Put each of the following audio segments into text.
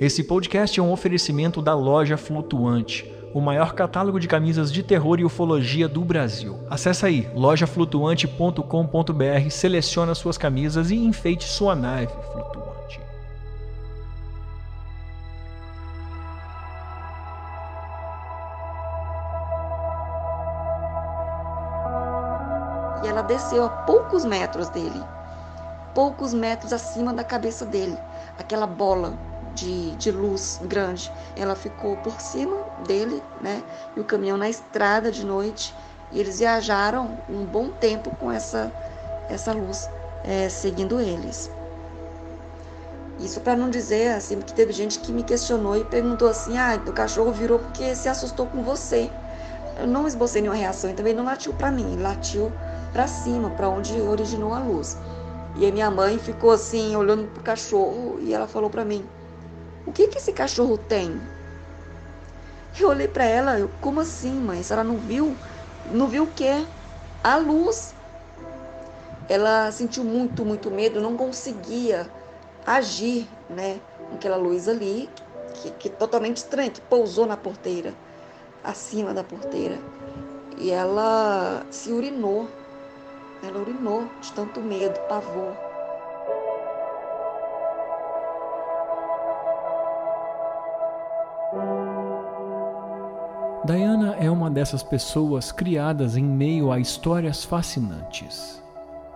Esse podcast é um oferecimento da Loja Flutuante, o maior catálogo de camisas de terror e ufologia do Brasil. Acesse aí lojaflutuante.com.br, selecione suas camisas e enfeite sua nave flutuante. E ela desceu a poucos metros dele, poucos metros acima da cabeça dele, aquela bola de, de luz grande. Ela ficou por cima dele, né? E o caminhão na estrada de noite. E eles viajaram um bom tempo com essa, essa luz é, seguindo eles. Isso para não dizer assim, que teve gente que me questionou e perguntou assim: ah, o cachorro virou porque se assustou com você. Eu não esbocei nenhuma reação e também não latiu para mim, latiu para cima, para onde originou a luz. E a minha mãe ficou assim, olhando pro cachorro, e ela falou para mim: o que, que esse cachorro tem? Eu olhei para ela, eu, como assim, mãe? Ela não viu, não viu o quê? A luz. Ela sentiu muito, muito medo, não conseguia agir, né? Aquela luz ali, que, que totalmente estranha, que pousou na porteira, acima da porteira. E ela se urinou. Ela urinou de tanto medo, pavor. Diana é uma dessas pessoas criadas em meio a histórias fascinantes.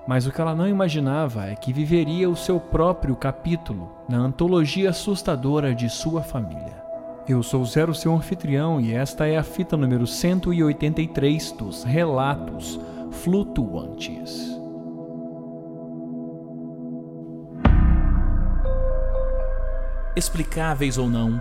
Mas o que ela não imaginava é que viveria o seu próprio capítulo na antologia assustadora de sua família. Eu sou Zero, seu anfitrião, e esta é a fita número 183 dos Relatos Flutuantes. Explicáveis ou não,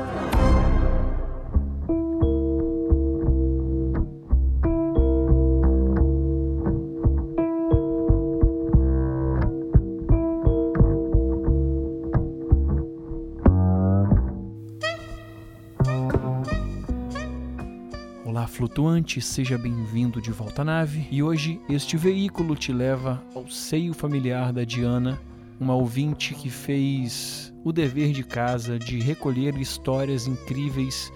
Flutuante, seja bem-vindo de volta à nave. E hoje este veículo te leva ao seio familiar da Diana, uma ouvinte que fez o dever de casa de recolher histórias incríveis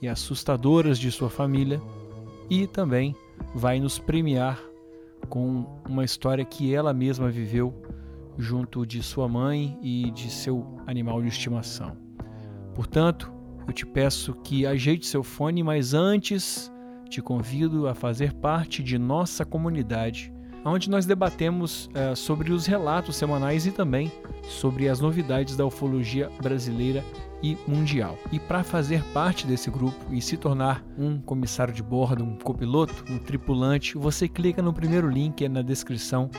e assustadoras de sua família e também vai nos premiar com uma história que ela mesma viveu junto de sua mãe e de seu animal de estimação. Portanto, eu te peço que ajeite seu fone, mas antes te convido a fazer parte de nossa comunidade, onde nós debatemos uh, sobre os relatos semanais e também sobre as novidades da ufologia brasileira e mundial. E para fazer parte desse grupo e se tornar um comissário de bordo, um copiloto, um tripulante, você clica no primeiro link na descrição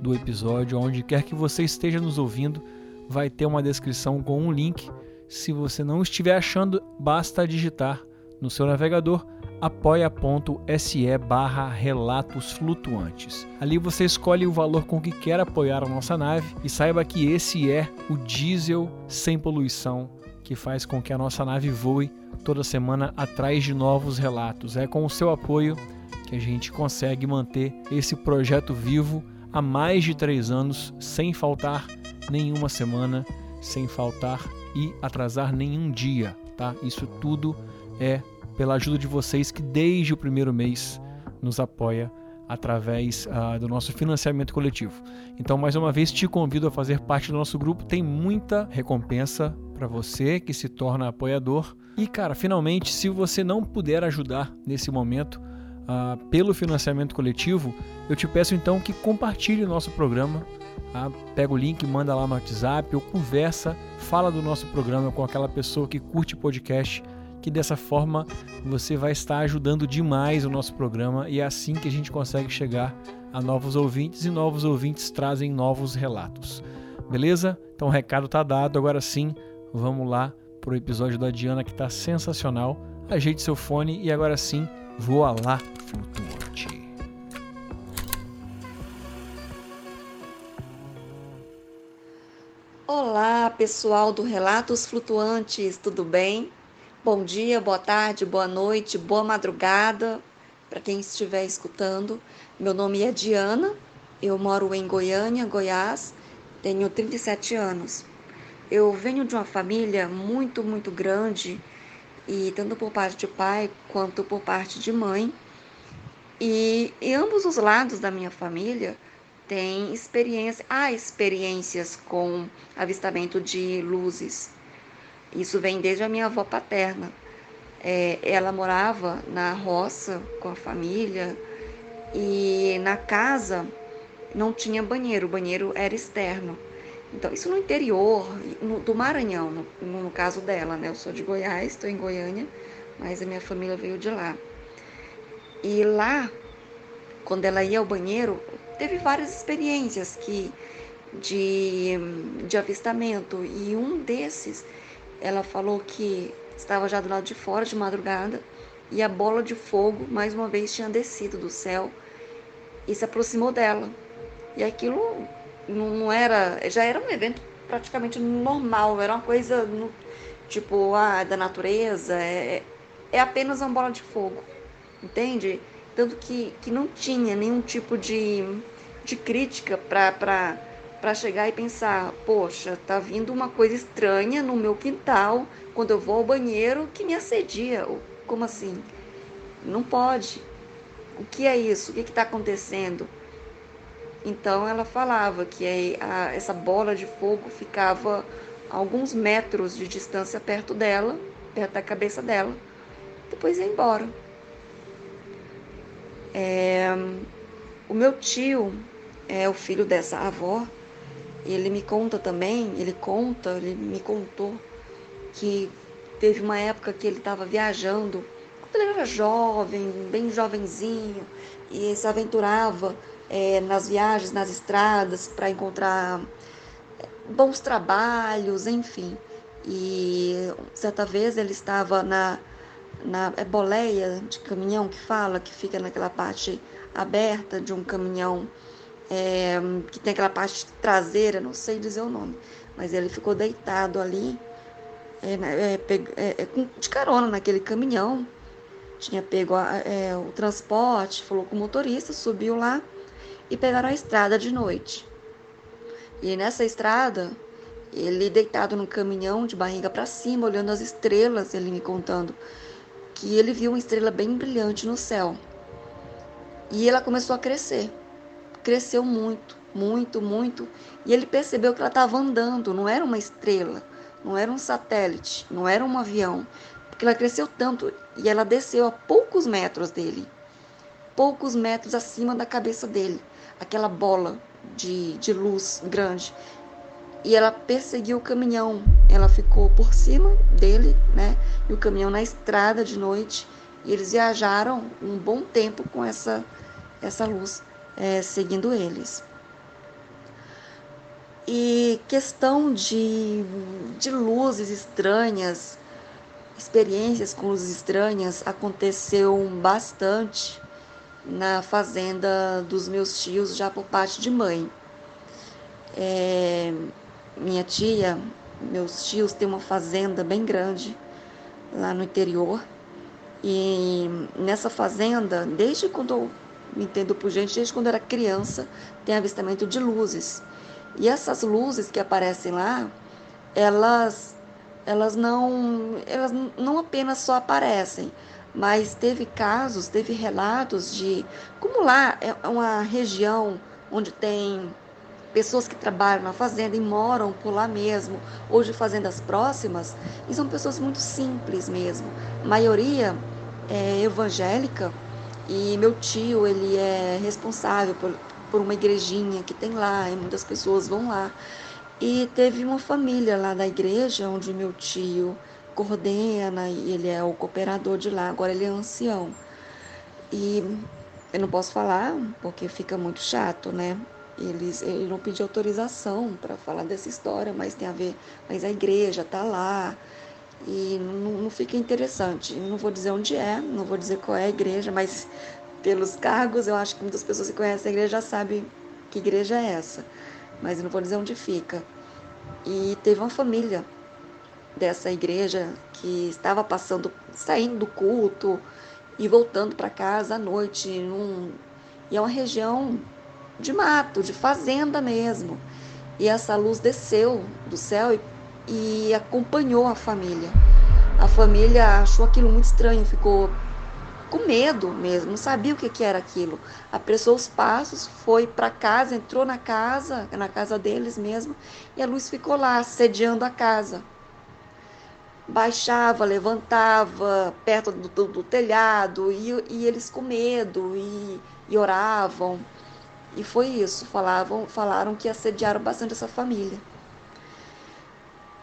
do episódio, onde quer que você esteja nos ouvindo, vai ter uma descrição com um link. Se você não estiver achando, basta digitar no seu navegador apoia.se barra relatos flutuantes. Ali você escolhe o valor com que quer apoiar a nossa nave e saiba que esse é o diesel sem poluição que faz com que a nossa nave voe toda semana atrás de novos relatos. É com o seu apoio que a gente consegue manter esse projeto vivo há mais de três anos sem faltar nenhuma semana, sem faltar e atrasar nenhum dia, tá? Isso tudo é pela ajuda de vocês que desde o primeiro mês nos apoia através uh, do nosso financiamento coletivo. Então, mais uma vez, te convido a fazer parte do nosso grupo. Tem muita recompensa para você que se torna apoiador. E, cara, finalmente, se você não puder ajudar nesse momento uh, pelo financiamento coletivo, eu te peço então que compartilhe o nosso programa. Uh, pega o link, manda lá no WhatsApp ou conversa, fala do nosso programa com aquela pessoa que curte podcast que dessa forma você vai estar ajudando demais o nosso programa e é assim que a gente consegue chegar a novos ouvintes e novos ouvintes trazem novos relatos. Beleza? Então o recado tá dado, agora sim, vamos lá pro episódio da Diana que tá sensacional. Ajeite seu fone e agora sim, voa lá flutuante. Olá, pessoal do Relatos Flutuantes, tudo bem? Bom dia, boa tarde, boa noite, boa madrugada para quem estiver escutando. Meu nome é Diana, eu moro em Goiânia, Goiás, tenho 37 anos. Eu venho de uma família muito, muito grande, e tanto por parte de pai quanto por parte de mãe. E ambos os lados da minha família, tem experiência, há experiências com avistamento de luzes. Isso vem desde a minha avó paterna. É, ela morava na roça com a família e na casa não tinha banheiro, o banheiro era externo. Então, isso no interior no, do Maranhão, no, no, caso dela, né? Eu sou de Goiás, estou em Goiânia, mas a minha família veio de lá. E lá, quando ela ia ao banheiro, teve várias experiências que de, de avistamento e um desses ela falou que estava já do lado de fora de madrugada e a bola de fogo mais uma vez tinha descido do céu e se aproximou dela. E aquilo não, não era, já era um evento praticamente normal, era uma coisa no, tipo ah, da natureza, é, é apenas uma bola de fogo, entende? Tanto que, que não tinha nenhum tipo de de crítica para chegar e pensar, poxa, tá vindo uma coisa estranha no meu quintal quando eu vou ao banheiro que me assedia. Como assim? Não pode. O que é isso? O que está acontecendo? Então ela falava que a, essa bola de fogo ficava a alguns metros de distância perto dela, perto da cabeça dela, depois ia embora. É, o meu tio, é o filho dessa avó, ele me conta também, ele conta, ele me contou que teve uma época que ele estava viajando, quando ele era jovem, bem jovenzinho, e se aventurava é, nas viagens, nas estradas, para encontrar é, bons trabalhos, enfim. E certa vez ele estava na, na é boleia de caminhão que fala, que fica naquela parte aberta de um caminhão é, que tem aquela parte traseira, não sei dizer o nome, mas ele ficou deitado ali, é, né, é, é, de carona naquele caminhão, tinha pego é, o transporte, falou com o motorista, subiu lá e pegaram a estrada de noite. E nessa estrada, ele deitado no caminhão, de barriga para cima, olhando as estrelas, ele me contando que ele viu uma estrela bem brilhante no céu. E ela começou a crescer cresceu muito, muito, muito. E ele percebeu que ela estava andando, não era uma estrela, não era um satélite, não era um avião, porque ela cresceu tanto e ela desceu a poucos metros dele, poucos metros acima da cabeça dele, aquela bola de, de luz grande. E ela perseguiu o caminhão, ela ficou por cima dele, né? E o caminhão na estrada de noite. E eles viajaram um bom tempo com essa, essa luz é, seguindo eles. E questão de, de luzes estranhas, experiências com luzes estranhas aconteceu bastante na fazenda dos meus tios, já por parte de mãe. É, minha tia, meus tios têm uma fazenda bem grande lá no interior. E nessa fazenda, desde quando eu me entendo por gente, desde quando era criança, tem avistamento de luzes. E essas luzes que aparecem lá, elas elas não elas não apenas só aparecem, mas teve casos, teve relatos de como lá é uma região onde tem pessoas que trabalham na fazenda e moram por lá mesmo, ou de fazendas próximas, e são pessoas muito simples mesmo. A maioria é evangélica, e meu tio, ele é responsável por, por uma igrejinha que tem lá, e muitas pessoas vão lá. E teve uma família lá da igreja, onde meu tio coordena, e ele é o cooperador de lá, agora ele é ancião. E eu não posso falar, porque fica muito chato, né? Eles, ele não pediu autorização para falar dessa história, mas tem a ver, mas a igreja tá lá, e não, não fica interessante. Não vou dizer onde é, não vou dizer qual é a igreja, mas pelos cargos eu acho que muitas pessoas que conhecem a igreja já sabem que igreja é essa, mas eu não vou dizer onde fica. E teve uma família dessa igreja que estava passando, saindo do culto e voltando para casa à noite. Num, e é uma região de mato, de fazenda mesmo. E essa luz desceu do céu e, e acompanhou a família. A família achou aquilo muito estranho, ficou com medo mesmo, não sabia o que, que era aquilo. Apressou os passos, foi para casa, entrou na casa, na casa deles mesmo, e a luz ficou lá, sediando a casa. Baixava, levantava perto do, do, do telhado, e, e, eles com medo, e, e oravam. E foi isso, falavam, falaram que assediaram bastante essa família.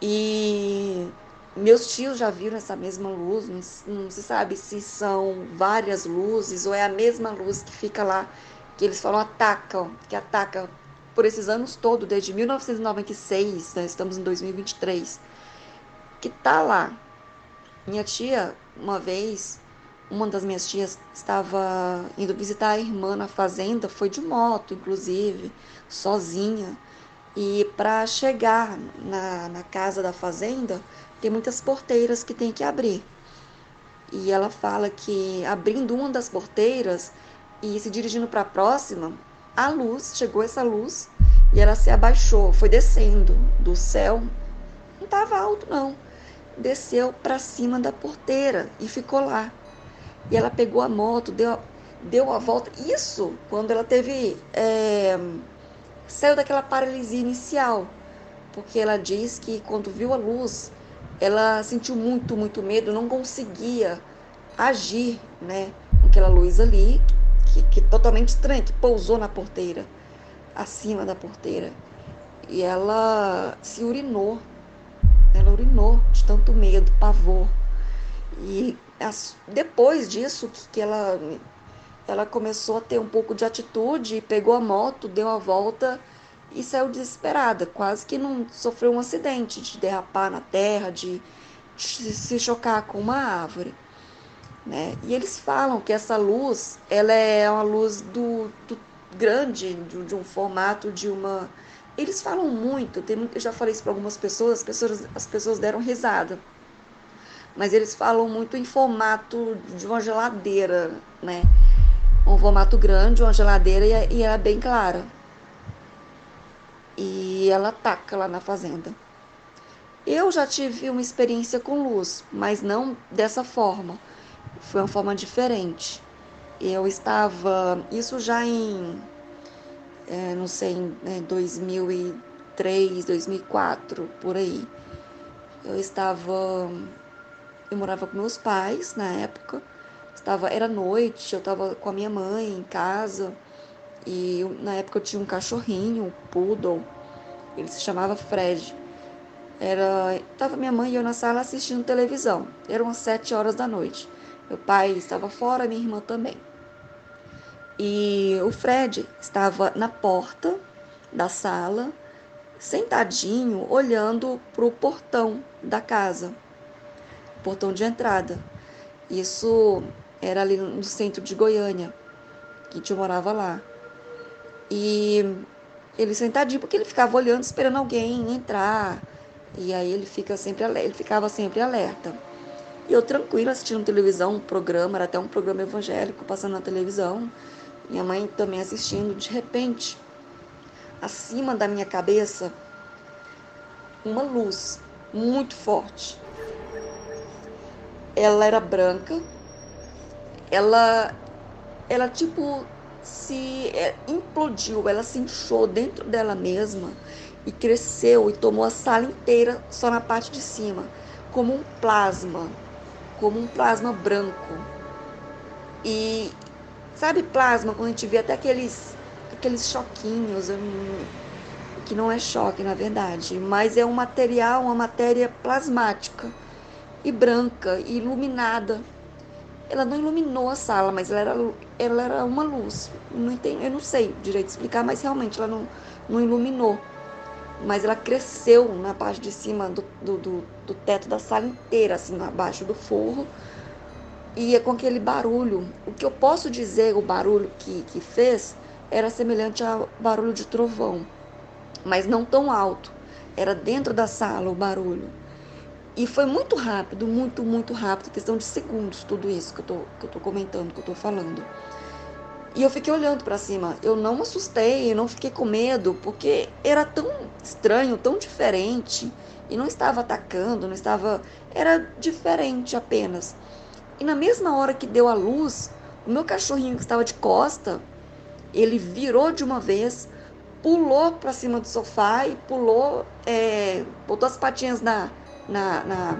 E meus tios já viram essa mesma luz, não, não, se sabe se são várias luzes ou é a mesma luz que fica lá, que eles falam atacam, que ataca por esses anos todos, desde 1996, nós estamos em 2023, que tá lá. Minha tia, uma vez, uma das minhas tias estava indo visitar a irmã na fazenda, foi de moto, inclusive, sozinha. E para chegar na, na casa da fazenda, tem muitas porteiras que tem que abrir. E ela fala que abrindo uma das porteiras e se dirigindo para a próxima, a luz, chegou essa luz e ela se abaixou, foi descendo do céu. Não estava alto, não. Desceu para cima da porteira e ficou lá. E ela pegou a moto, deu, deu a volta. Isso quando ela teve. É, saiu daquela paralisia inicial. Porque ela diz que quando viu a luz, ela sentiu muito, muito medo, não conseguia agir, né? Com aquela luz ali, que, que totalmente estranha, que pousou na porteira, acima da porteira. E ela se urinou. Ela urinou de tanto medo, pavor. E depois disso que ela ela começou a ter um pouco de atitude, pegou a moto, deu a volta e saiu desesperada, quase que não sofreu um acidente de derrapar na terra, de, se chocar com uma árvore. Né? E eles falam que essa luz, ela é uma luz do, do grande, de, de, um formato de uma. Eles falam muito, tem, eu já falei isso para algumas pessoas, as pessoas, as pessoas deram risada mas eles falam muito em formato de uma geladeira, né? Um formato grande, uma geladeira e, é, e é bem clara. E ela ataca lá na fazenda. Eu já tive uma experiência com luz, mas não dessa forma. Foi uma forma diferente. Eu estava, isso já em, é, não sei, em 2003, 2004, por aí. Eu estava eu morava com meus pais na época. Estava, era noite, eu estava com a minha mãe em casa. E na época eu tinha um cachorrinho, um poodle. Ele se chamava Fred. Era, tava minha mãe e eu na sala assistindo televisão. Eram sete horas da noite. Meu pai estava fora, minha irmã também. E o Fred estava na porta da sala, sentadinho, olhando para o portão da casa portão de entrada. Isso era ali no centro de Goiânia, que gente morava lá. E ele sentadinho, porque ele ficava olhando, esperando alguém entrar. E aí ele fica sempre ele ficava sempre alerta. E eu tranquila assistindo televisão, um programa, era até um programa evangélico passando na televisão. Minha mãe também assistindo, de repente, acima da minha cabeça, uma luz muito forte ela era branca, ela, ela tipo se é, implodiu, ela se inchou dentro dela mesma e cresceu e tomou a sala inteira só na parte de cima, como um plasma, como um plasma branco. E sabe plasma quando a gente vê até aqueles aqueles choquinhos, que não é choque na verdade, mas é um material, uma matéria plasmática e branca e iluminada. Ela não iluminou a sala, mas ela era, ela era uma luz. Não entendo, eu não sei direito explicar, mas realmente ela não, não iluminou. Mas ela cresceu na parte de cima do, do, do, do teto da sala inteira, assim, abaixo do forro. E é com aquele barulho. O que eu posso dizer, o barulho que, que fez, era semelhante a barulho de trovão, mas não tão alto. Era dentro da sala o barulho. E foi muito rápido, muito, muito rápido, questão de segundos, tudo isso que eu tô, que eu tô comentando, que eu tô falando. E eu fiquei olhando para cima. Eu não me assustei, eu não fiquei com medo, porque era tão estranho, tão diferente. E não estava atacando, não estava. Era diferente apenas. E na mesma hora que deu a luz, o meu cachorrinho que estava de costa, ele virou de uma vez, pulou para cima do sofá e pulou, é, botou as patinhas na, na, na,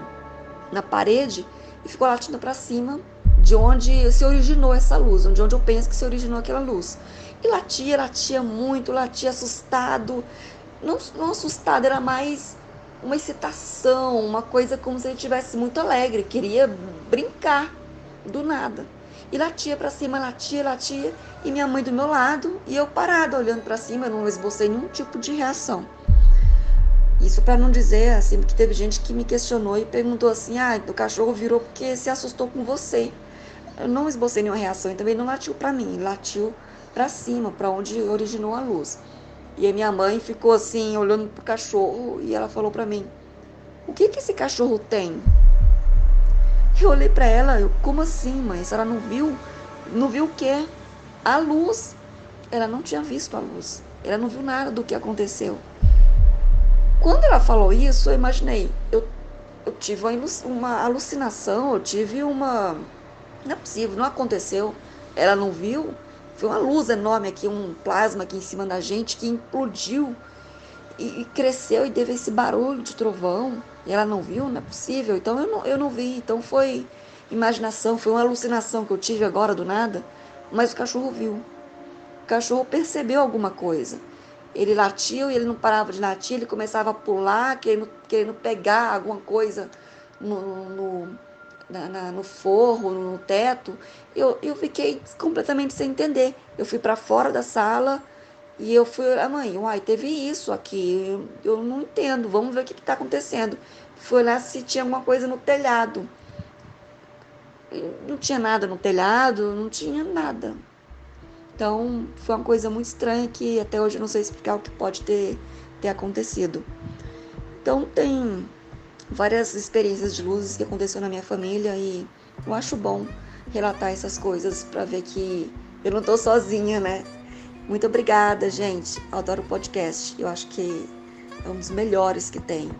na parede e ficou latindo para cima de onde se originou essa luz, de onde eu penso que se originou aquela luz. E latia, latia muito, latia assustado. Não, não assustado, era mais uma excitação, uma coisa como se ele estivesse muito alegre, queria brincar do nada. E latia para cima, latia, latia, e minha mãe do meu lado, e eu parada olhando para cima, não esbocei nenhum tipo de reação. Isso para não dizer assim, que teve gente que me questionou e perguntou assim: "Ah, o cachorro virou porque se assustou com você". Eu não esbocei nenhuma reação e também não latiu para mim, latiu para cima, para onde originou a luz. E a minha mãe ficou assim, olhando pro cachorro, e ela falou para mim: O que que esse cachorro tem? Eu olhei para ela, eu, como assim, mãe? Ela não viu, não viu o quê? A luz. Ela não tinha visto a luz. Ela não viu nada do que aconteceu. Quando ela falou isso, eu imaginei, eu, eu tive uma alucinação, eu tive uma não é possível, não aconteceu. Ela não viu. Foi uma luz enorme aqui, um plasma aqui em cima da gente que implodiu e, e cresceu e teve esse barulho de trovão. E ela não viu, não é possível. Então eu não, eu não vi. Então foi imaginação, foi uma alucinação que eu tive agora do nada. Mas o cachorro viu. O cachorro percebeu alguma coisa. Ele latiu e ele não parava de latir, ele começava a pular, querendo, querendo pegar alguma coisa no, no na, na, no forro, no teto, eu, eu fiquei completamente sem entender. Eu fui para fora da sala e eu fui, a ah, mãe, uai, teve isso aqui, eu, eu não entendo, vamos ver o que está acontecendo. Fui olhar se tinha alguma coisa no telhado. Não tinha nada no telhado, não tinha nada. Então, foi uma coisa muito estranha que até hoje eu não sei explicar o que pode ter, ter acontecido. Então, tem várias experiências de luzes que aconteceu na minha família e eu acho bom relatar essas coisas para ver que eu não tô sozinha, né? Muito obrigada, gente. Adoro o podcast. Eu acho que é um dos melhores que tem.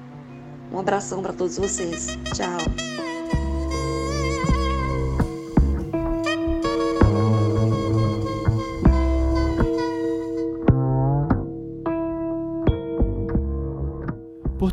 Um abração para todos vocês. Tchau.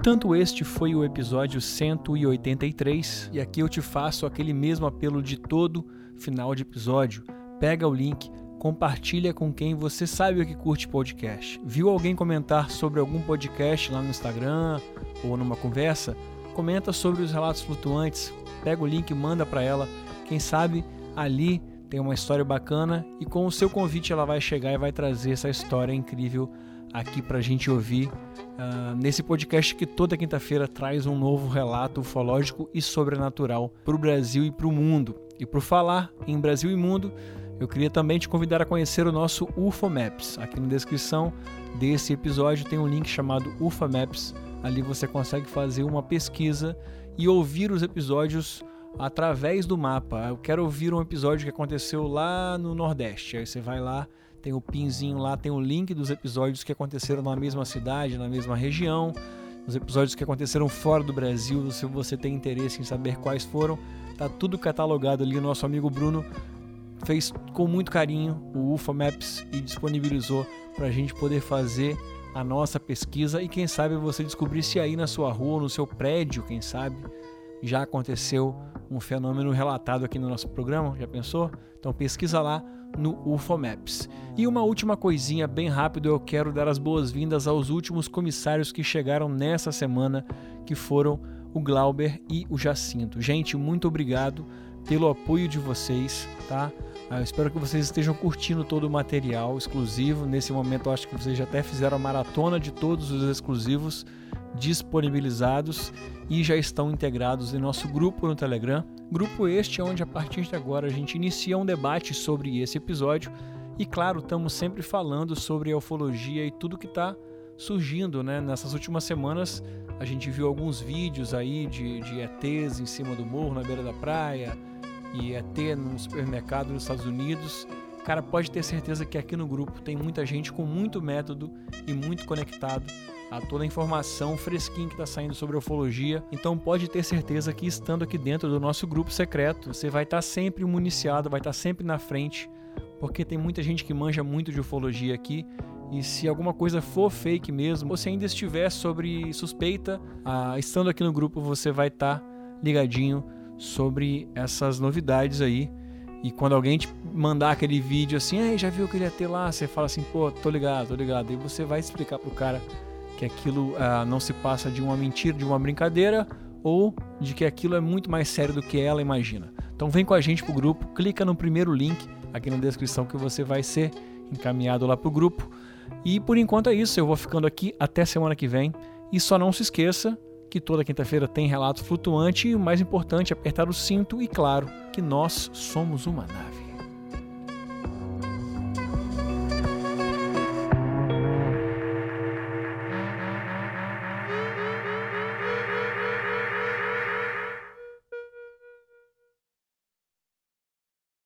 Portanto, este foi o episódio 183 e aqui eu te faço aquele mesmo apelo de todo final de episódio. Pega o link, compartilha com quem você sabe que curte podcast. Viu alguém comentar sobre algum podcast lá no Instagram ou numa conversa? Comenta sobre os relatos flutuantes. Pega o link e manda para ela. Quem sabe ali tem uma história bacana e com o seu convite ela vai chegar e vai trazer essa história incrível aqui para a gente ouvir uh, nesse podcast que toda quinta-feira traz um novo relato ufológico e sobrenatural para o Brasil e para o mundo. E por falar em Brasil e mundo, eu queria também te convidar a conhecer o nosso UFO Maps. Aqui na descrição desse episódio tem um link chamado UFO Maps. Ali você consegue fazer uma pesquisa e ouvir os episódios através do mapa. Eu quero ouvir um episódio que aconteceu lá no Nordeste. Aí você vai lá tem o pinzinho lá, tem o link dos episódios que aconteceram na mesma cidade, na mesma região, os episódios que aconteceram fora do Brasil, se você tem interesse em saber quais foram, tá tudo catalogado ali. Nosso amigo Bruno fez com muito carinho o UFA Maps e disponibilizou para a gente poder fazer a nossa pesquisa e quem sabe você descobrir se aí na sua rua, no seu prédio, quem sabe já aconteceu um fenômeno relatado aqui no nosso programa, já pensou? Então pesquisa lá no UFO Maps. E uma última coisinha bem rápido, eu quero dar as boas-vindas aos últimos comissários que chegaram nessa semana, que foram o Glauber e o Jacinto. Gente, muito obrigado pelo apoio de vocês, tá? Eu espero que vocês estejam curtindo todo o material exclusivo. Nesse momento, eu acho que vocês já até fizeram a maratona de todos os exclusivos disponibilizados e já estão integrados em nosso grupo no Telegram. Grupo este onde a partir de agora a gente inicia um debate sobre esse episódio e claro, estamos sempre falando sobre a ufologia e tudo que está surgindo, né? Nessas últimas semanas a gente viu alguns vídeos aí de, de ETs em cima do morro, na beira da praia, e ET num supermercado nos Estados Unidos. Cara, pode ter certeza que aqui no grupo tem muita gente com muito método e muito conectado a toda a informação fresquinha que está saindo sobre ufologia. Então pode ter certeza que estando aqui dentro do nosso grupo secreto, você vai estar tá sempre municiado, vai estar tá sempre na frente, porque tem muita gente que manja muito de ufologia aqui. E se alguma coisa for fake mesmo, ou se ainda estiver sobre suspeita, ah, estando aqui no grupo você vai estar tá ligadinho sobre essas novidades aí. E quando alguém te mandar aquele vídeo assim, já viu que ele ia ter lá, você fala assim, pô, tô ligado, tô ligado. E você vai explicar pro cara que aquilo ah, não se passa de uma mentira, de uma brincadeira, ou de que aquilo é muito mais sério do que ela imagina. Então vem com a gente pro grupo, clica no primeiro link aqui na descrição que você vai ser encaminhado lá pro grupo. E por enquanto é isso, eu vou ficando aqui até semana que vem. E só não se esqueça que toda quinta-feira tem relato flutuante e o mais importante é apertar o cinto e claro que nós somos uma nave.